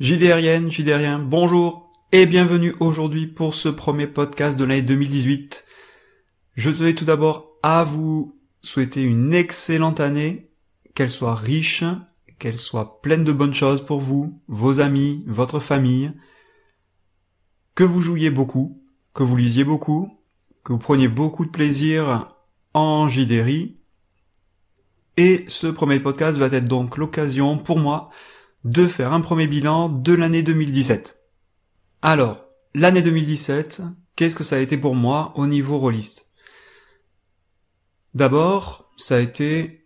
JDRienne, JDRien, bonjour et bienvenue aujourd'hui pour ce premier podcast de l'année 2018. Je tenais tout d'abord à vous souhaiter une excellente année, qu'elle soit riche, qu'elle soit pleine de bonnes choses pour vous, vos amis, votre famille, que vous jouiez beaucoup, que vous lisiez beaucoup, que vous preniez beaucoup de plaisir en JDRI. Et ce premier podcast va être donc l'occasion pour moi de faire un premier bilan de l'année 2017. Alors, l'année 2017, qu'est-ce que ça a été pour moi au niveau rôliste? D'abord, ça a été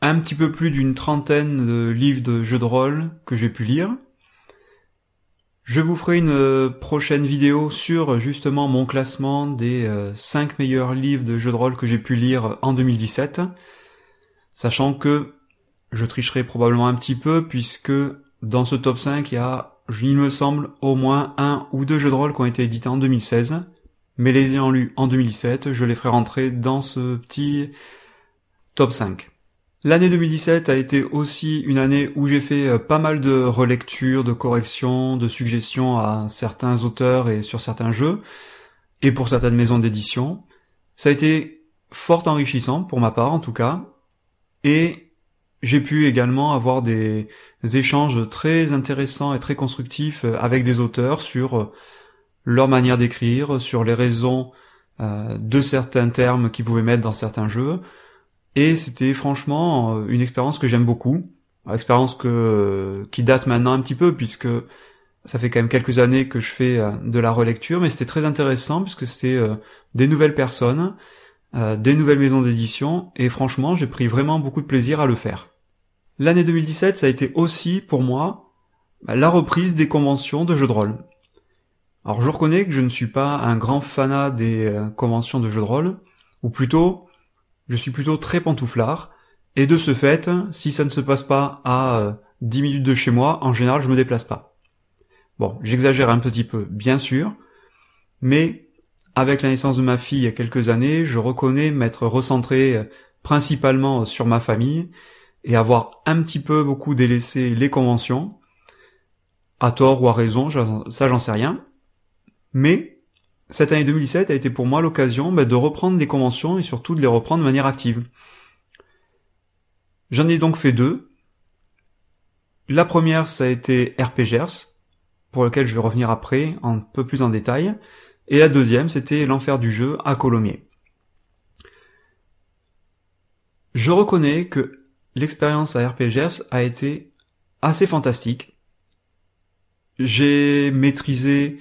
un petit peu plus d'une trentaine de livres de jeux de rôle que j'ai pu lire. Je vous ferai une prochaine vidéo sur justement mon classement des 5 euh, meilleurs livres de jeux de rôle que j'ai pu lire en 2017, sachant que je tricherai probablement un petit peu puisque dans ce top 5, il y a, il me semble, au moins un ou deux jeux de rôle qui ont été édités en 2016, mais les ayant lus en 2017, je les ferai rentrer dans ce petit top 5. L'année 2017 a été aussi une année où j'ai fait euh, pas mal de relectures, de corrections, de suggestions à certains auteurs et sur certains jeux, et pour certaines maisons d'édition. Ça a été fort enrichissant, pour ma part en tout cas, et j'ai pu également avoir des échanges très intéressants et très constructifs euh, avec des auteurs sur euh, leur manière d'écrire, sur les raisons euh, de certains termes qu'ils pouvaient mettre dans certains jeux. Et c'était franchement une expérience que j'aime beaucoup, expérience que qui date maintenant un petit peu puisque ça fait quand même quelques années que je fais de la relecture, mais c'était très intéressant puisque c'était des nouvelles personnes, des nouvelles maisons d'édition, et franchement j'ai pris vraiment beaucoup de plaisir à le faire. L'année 2017, ça a été aussi, pour moi, bah, la reprise des conventions de jeux de rôle. Alors je reconnais que je ne suis pas un grand fanat des euh, conventions de jeux de rôle, ou plutôt, je suis plutôt très pantouflard, et de ce fait, si ça ne se passe pas à 10 euh, minutes de chez moi, en général je me déplace pas. Bon, j'exagère un petit peu, bien sûr, mais avec la naissance de ma fille il y a quelques années, je reconnais m'être recentré euh, principalement sur ma famille, et avoir un petit peu beaucoup délaissé les conventions, à tort ou à raison, ça j'en sais rien. Mais cette année 2017 a été pour moi l'occasion bah, de reprendre les conventions et surtout de les reprendre de manière active. J'en ai donc fait deux. La première, ça a été RPGers, pour lequel je vais revenir après un peu plus en détail. Et la deuxième, c'était l'enfer du jeu à Colomiers. Je reconnais que l'expérience à RPGers a été assez fantastique. J'ai maîtrisé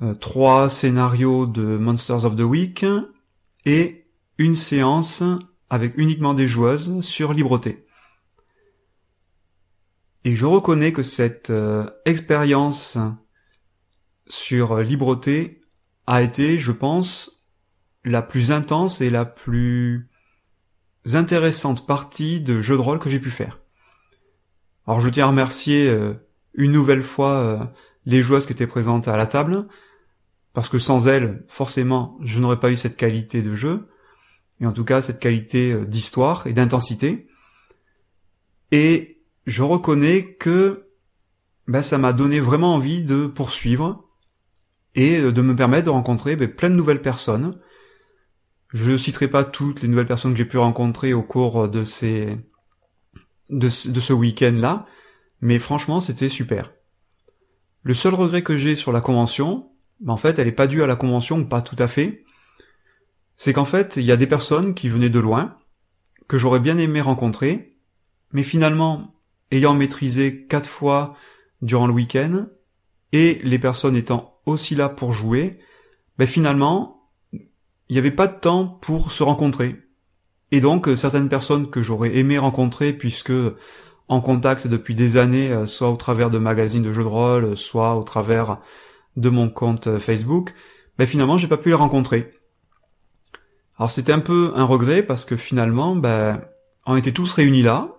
euh, trois scénarios de Monsters of the Week et une séance avec uniquement des joueuses sur Libreté. Et je reconnais que cette euh, expérience sur Libreté a été, je pense, la plus intense et la plus intéressantes parties de jeux de rôle que j'ai pu faire. Alors je tiens à remercier euh, une nouvelle fois euh, les joueuses qui étaient présentes à la table, parce que sans elles, forcément, je n'aurais pas eu cette qualité de jeu, et en tout cas cette qualité euh, d'histoire et d'intensité. Et je reconnais que bah, ça m'a donné vraiment envie de poursuivre et de me permettre de rencontrer bah, plein de nouvelles personnes, je citerai pas toutes les nouvelles personnes que j'ai pu rencontrer au cours de ce week-end-là, mais franchement, c'était super. Le seul regret que j'ai sur la convention, en fait, elle est pas due à la convention pas tout à fait, c'est qu'en fait, il y a des personnes qui venaient de loin, que j'aurais bien aimé rencontrer, mais finalement, ayant maîtrisé quatre fois durant le week-end, et les personnes étant aussi là pour jouer, ben finalement, il n'y avait pas de temps pour se rencontrer. Et donc euh, certaines personnes que j'aurais aimé rencontrer puisque en contact depuis des années, euh, soit au travers de magazines de jeux de rôle, soit au travers de mon compte euh, Facebook, ben finalement j'ai pas pu les rencontrer. Alors c'était un peu un regret parce que finalement, ben, on était tous réunis là.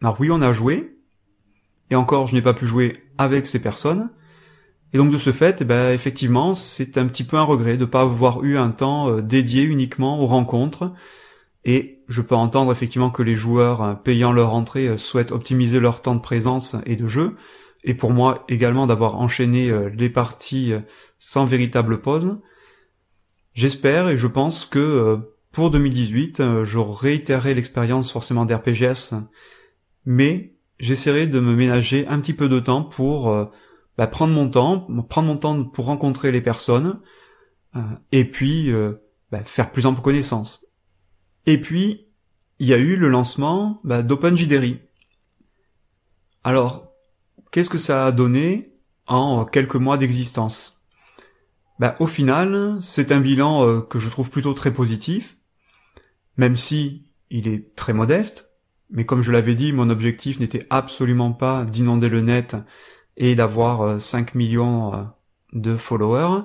Alors oui, on a joué, et encore je n'ai pas pu jouer avec ces personnes, et donc de ce fait, eh ben, effectivement, c'est un petit peu un regret de ne pas avoir eu un temps euh, dédié uniquement aux rencontres. Et je peux entendre effectivement que les joueurs euh, payant leur entrée euh, souhaitent optimiser leur temps de présence et de jeu. et pour moi également d'avoir enchaîné les parties sans véritable pause. J'espère et je pense que pour 2018, je réitérerai l'expérience forcément d'RPGS, mais j'essaierai de me ménager un petit peu de temps pour bah, prendre mon temps, prendre mon temps pour rencontrer les personnes, et puis bah, faire plus ample connaissance. Et puis, il y a eu le lancement bah, d'OpenJDery. Alors, qu'est-ce que ça a donné en quelques mois d'existence? Bah, Au final, c'est un bilan euh, que je trouve plutôt très positif, même si il est très modeste, mais comme je l'avais dit, mon objectif n'était absolument pas d'inonder le net et d'avoir 5 euh, millions euh, de followers.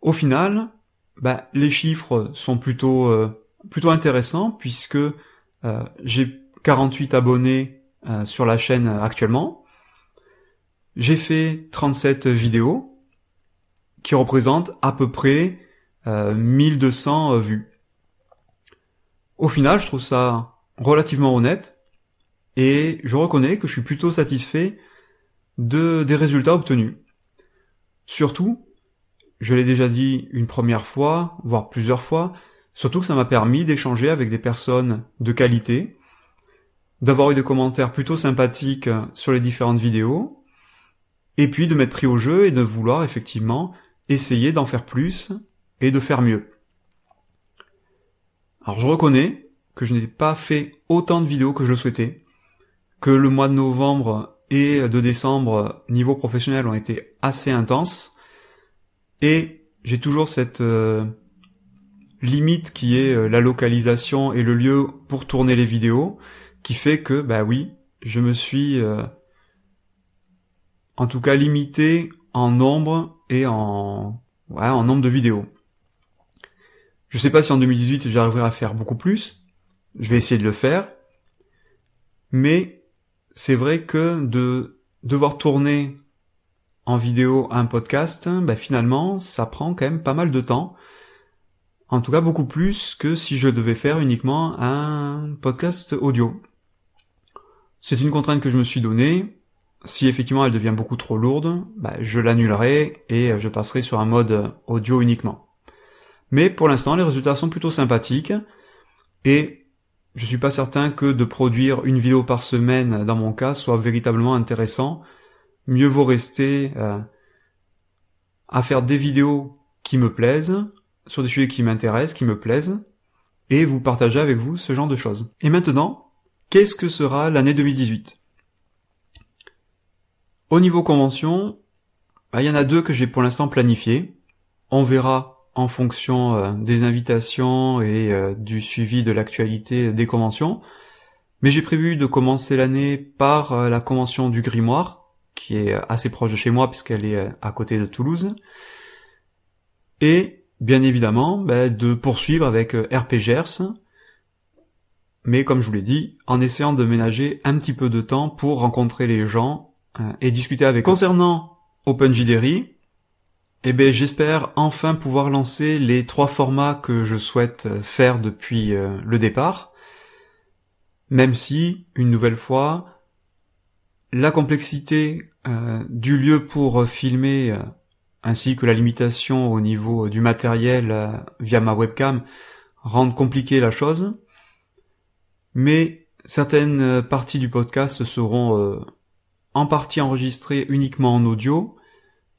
Au final, bah, les chiffres sont plutôt plutôt intéressants puisque j'ai 48 abonnés sur la chaîne actuellement. J'ai fait 37 vidéos qui représentent à peu près 1200 vues. Au final, je trouve ça relativement honnête et je reconnais que je suis plutôt satisfait de, des résultats obtenus. Surtout, je l'ai déjà dit une première fois, voire plusieurs fois, surtout que ça m'a permis d'échanger avec des personnes de qualité, d'avoir eu des commentaires plutôt sympathiques sur les différentes vidéos, et puis de m'être pris au jeu et de vouloir effectivement essayer d'en faire plus et de faire mieux. Alors je reconnais que je n'ai pas fait autant de vidéos que je souhaitais, que le mois de novembre et de décembre niveau professionnel ont été assez intenses, et j'ai toujours cette euh, limite qui est euh, la localisation et le lieu pour tourner les vidéos, qui fait que, bah oui, je me suis euh, en tout cas limité en nombre et en, ouais, en nombre de vidéos. Je sais pas si en 2018 j'arriverai à faire beaucoup plus. Je vais essayer de le faire. Mais c'est vrai que de devoir tourner en vidéo un podcast, bah finalement, ça prend quand même pas mal de temps. En tout cas, beaucoup plus que si je devais faire uniquement un podcast audio. C'est une contrainte que je me suis donnée. Si effectivement elle devient beaucoup trop lourde, bah, je l'annulerai et je passerai sur un mode audio uniquement. Mais pour l'instant, les résultats sont plutôt sympathiques et je suis pas certain que de produire une vidéo par semaine dans mon cas soit véritablement intéressant. Mieux vaut rester euh, à faire des vidéos qui me plaisent, sur des sujets qui m'intéressent, qui me plaisent, et vous partager avec vous ce genre de choses. Et maintenant, qu'est-ce que sera l'année 2018 au niveau convention, bah, il y en a deux que j'ai pour l'instant planifiées. On verra en fonction euh, des invitations et euh, du suivi de l'actualité des conventions. Mais j'ai prévu de commencer l'année par euh, la convention du Grimoire, qui est assez proche de chez moi puisqu'elle est à côté de Toulouse. Et bien évidemment, bah, de poursuivre avec RPGers, mais comme je vous l'ai dit, en essayant de ménager un petit peu de temps pour rencontrer les gens et discuter avec. Concernant OpenJDery, eh ben j'espère enfin pouvoir lancer les trois formats que je souhaite euh, faire depuis euh, le départ, même si, une nouvelle fois, la complexité du lieu pour filmer ainsi que la limitation au niveau du matériel via ma webcam rendent compliqué la chose, mais certaines parties du podcast seront en partie enregistré uniquement en audio.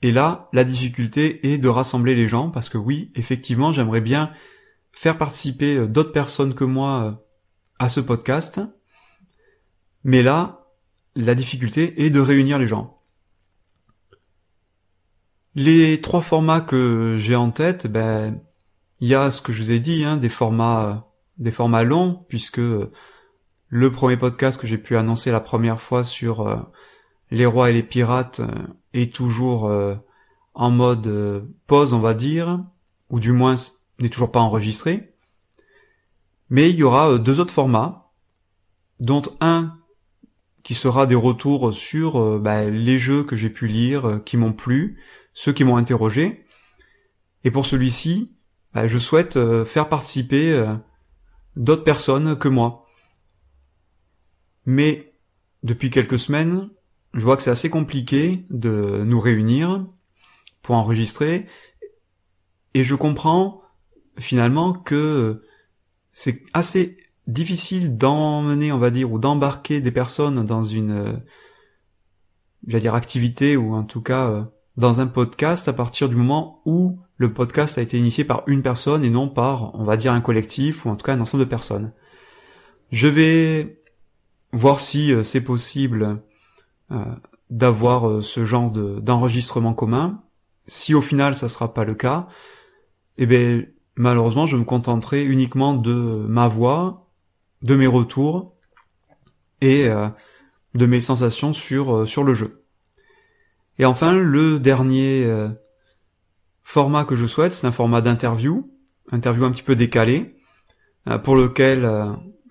Et là, la difficulté est de rassembler les gens parce que oui, effectivement, j'aimerais bien faire participer euh, d'autres personnes que moi euh, à ce podcast. Mais là, la difficulté est de réunir les gens. Les trois formats que j'ai en tête, ben, il y a ce que je vous ai dit, hein, des formats, euh, des formats longs, puisque le premier podcast que j'ai pu annoncer la première fois sur les rois et les pirates euh, est toujours euh, en mode euh, pause, on va dire, ou du moins n'est toujours pas enregistré. Mais il y aura deux autres formats, dont un qui sera des retours sur bah, les jeux que j'ai pu lire, qui m'ont plu, ceux qui m'ont interrogé. Et pour celui-ci, bah, je souhaite faire participer d'autres personnes que moi. Mais depuis quelques semaines, je vois que c'est assez compliqué de nous réunir pour enregistrer, et je comprends finalement que c'est assez difficile d'emmener, on va dire, ou d'embarquer des personnes dans une, j'allais dire activité, ou en tout cas euh, dans un podcast à partir du moment où le podcast a été initié par une personne et non par, on va dire, un collectif ou en tout cas un ensemble de personnes. Je vais voir si euh, c'est possible d'avoir euh, ce genre d'enregistrement commun. Si au final ça sera pas le cas, eh bien malheureusement je me contenterai uniquement de ma voix, de mes retours et de mes sensations sur sur le jeu. Et enfin le dernier format que je souhaite, c'est un format d'interview, interview un petit peu décalé, pour lequel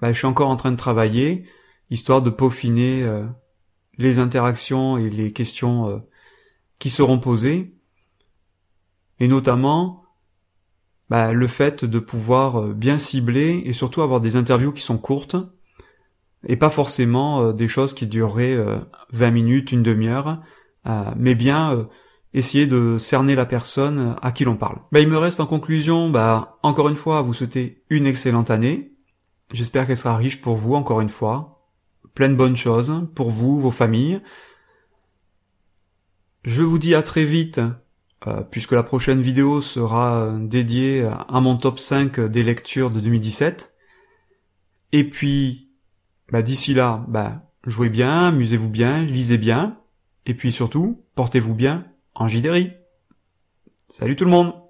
bah, je suis encore en train de travailler, histoire de peaufiner euh, les interactions et les questions euh, qui seront posées, et notamment bah, le fait de pouvoir euh, bien cibler et surtout avoir des interviews qui sont courtes, et pas forcément des choses qui dureraient 20 minutes, une demi-heure, mais bien essayer de cerner la personne à qui l'on parle. Bah, il me reste en conclusion, bah, encore une fois, vous souhaiter une excellente année, J'espère qu'elle sera riche pour vous, encore une fois. Plein de bonnes choses pour vous, vos familles. Je vous dis à très vite, euh, puisque la prochaine vidéo sera dédiée à mon top 5 des lectures de 2017. Et puis, bah, d'ici là, bah, jouez bien, amusez-vous bien, lisez bien, et puis surtout, portez-vous bien en JDRI. Salut tout le monde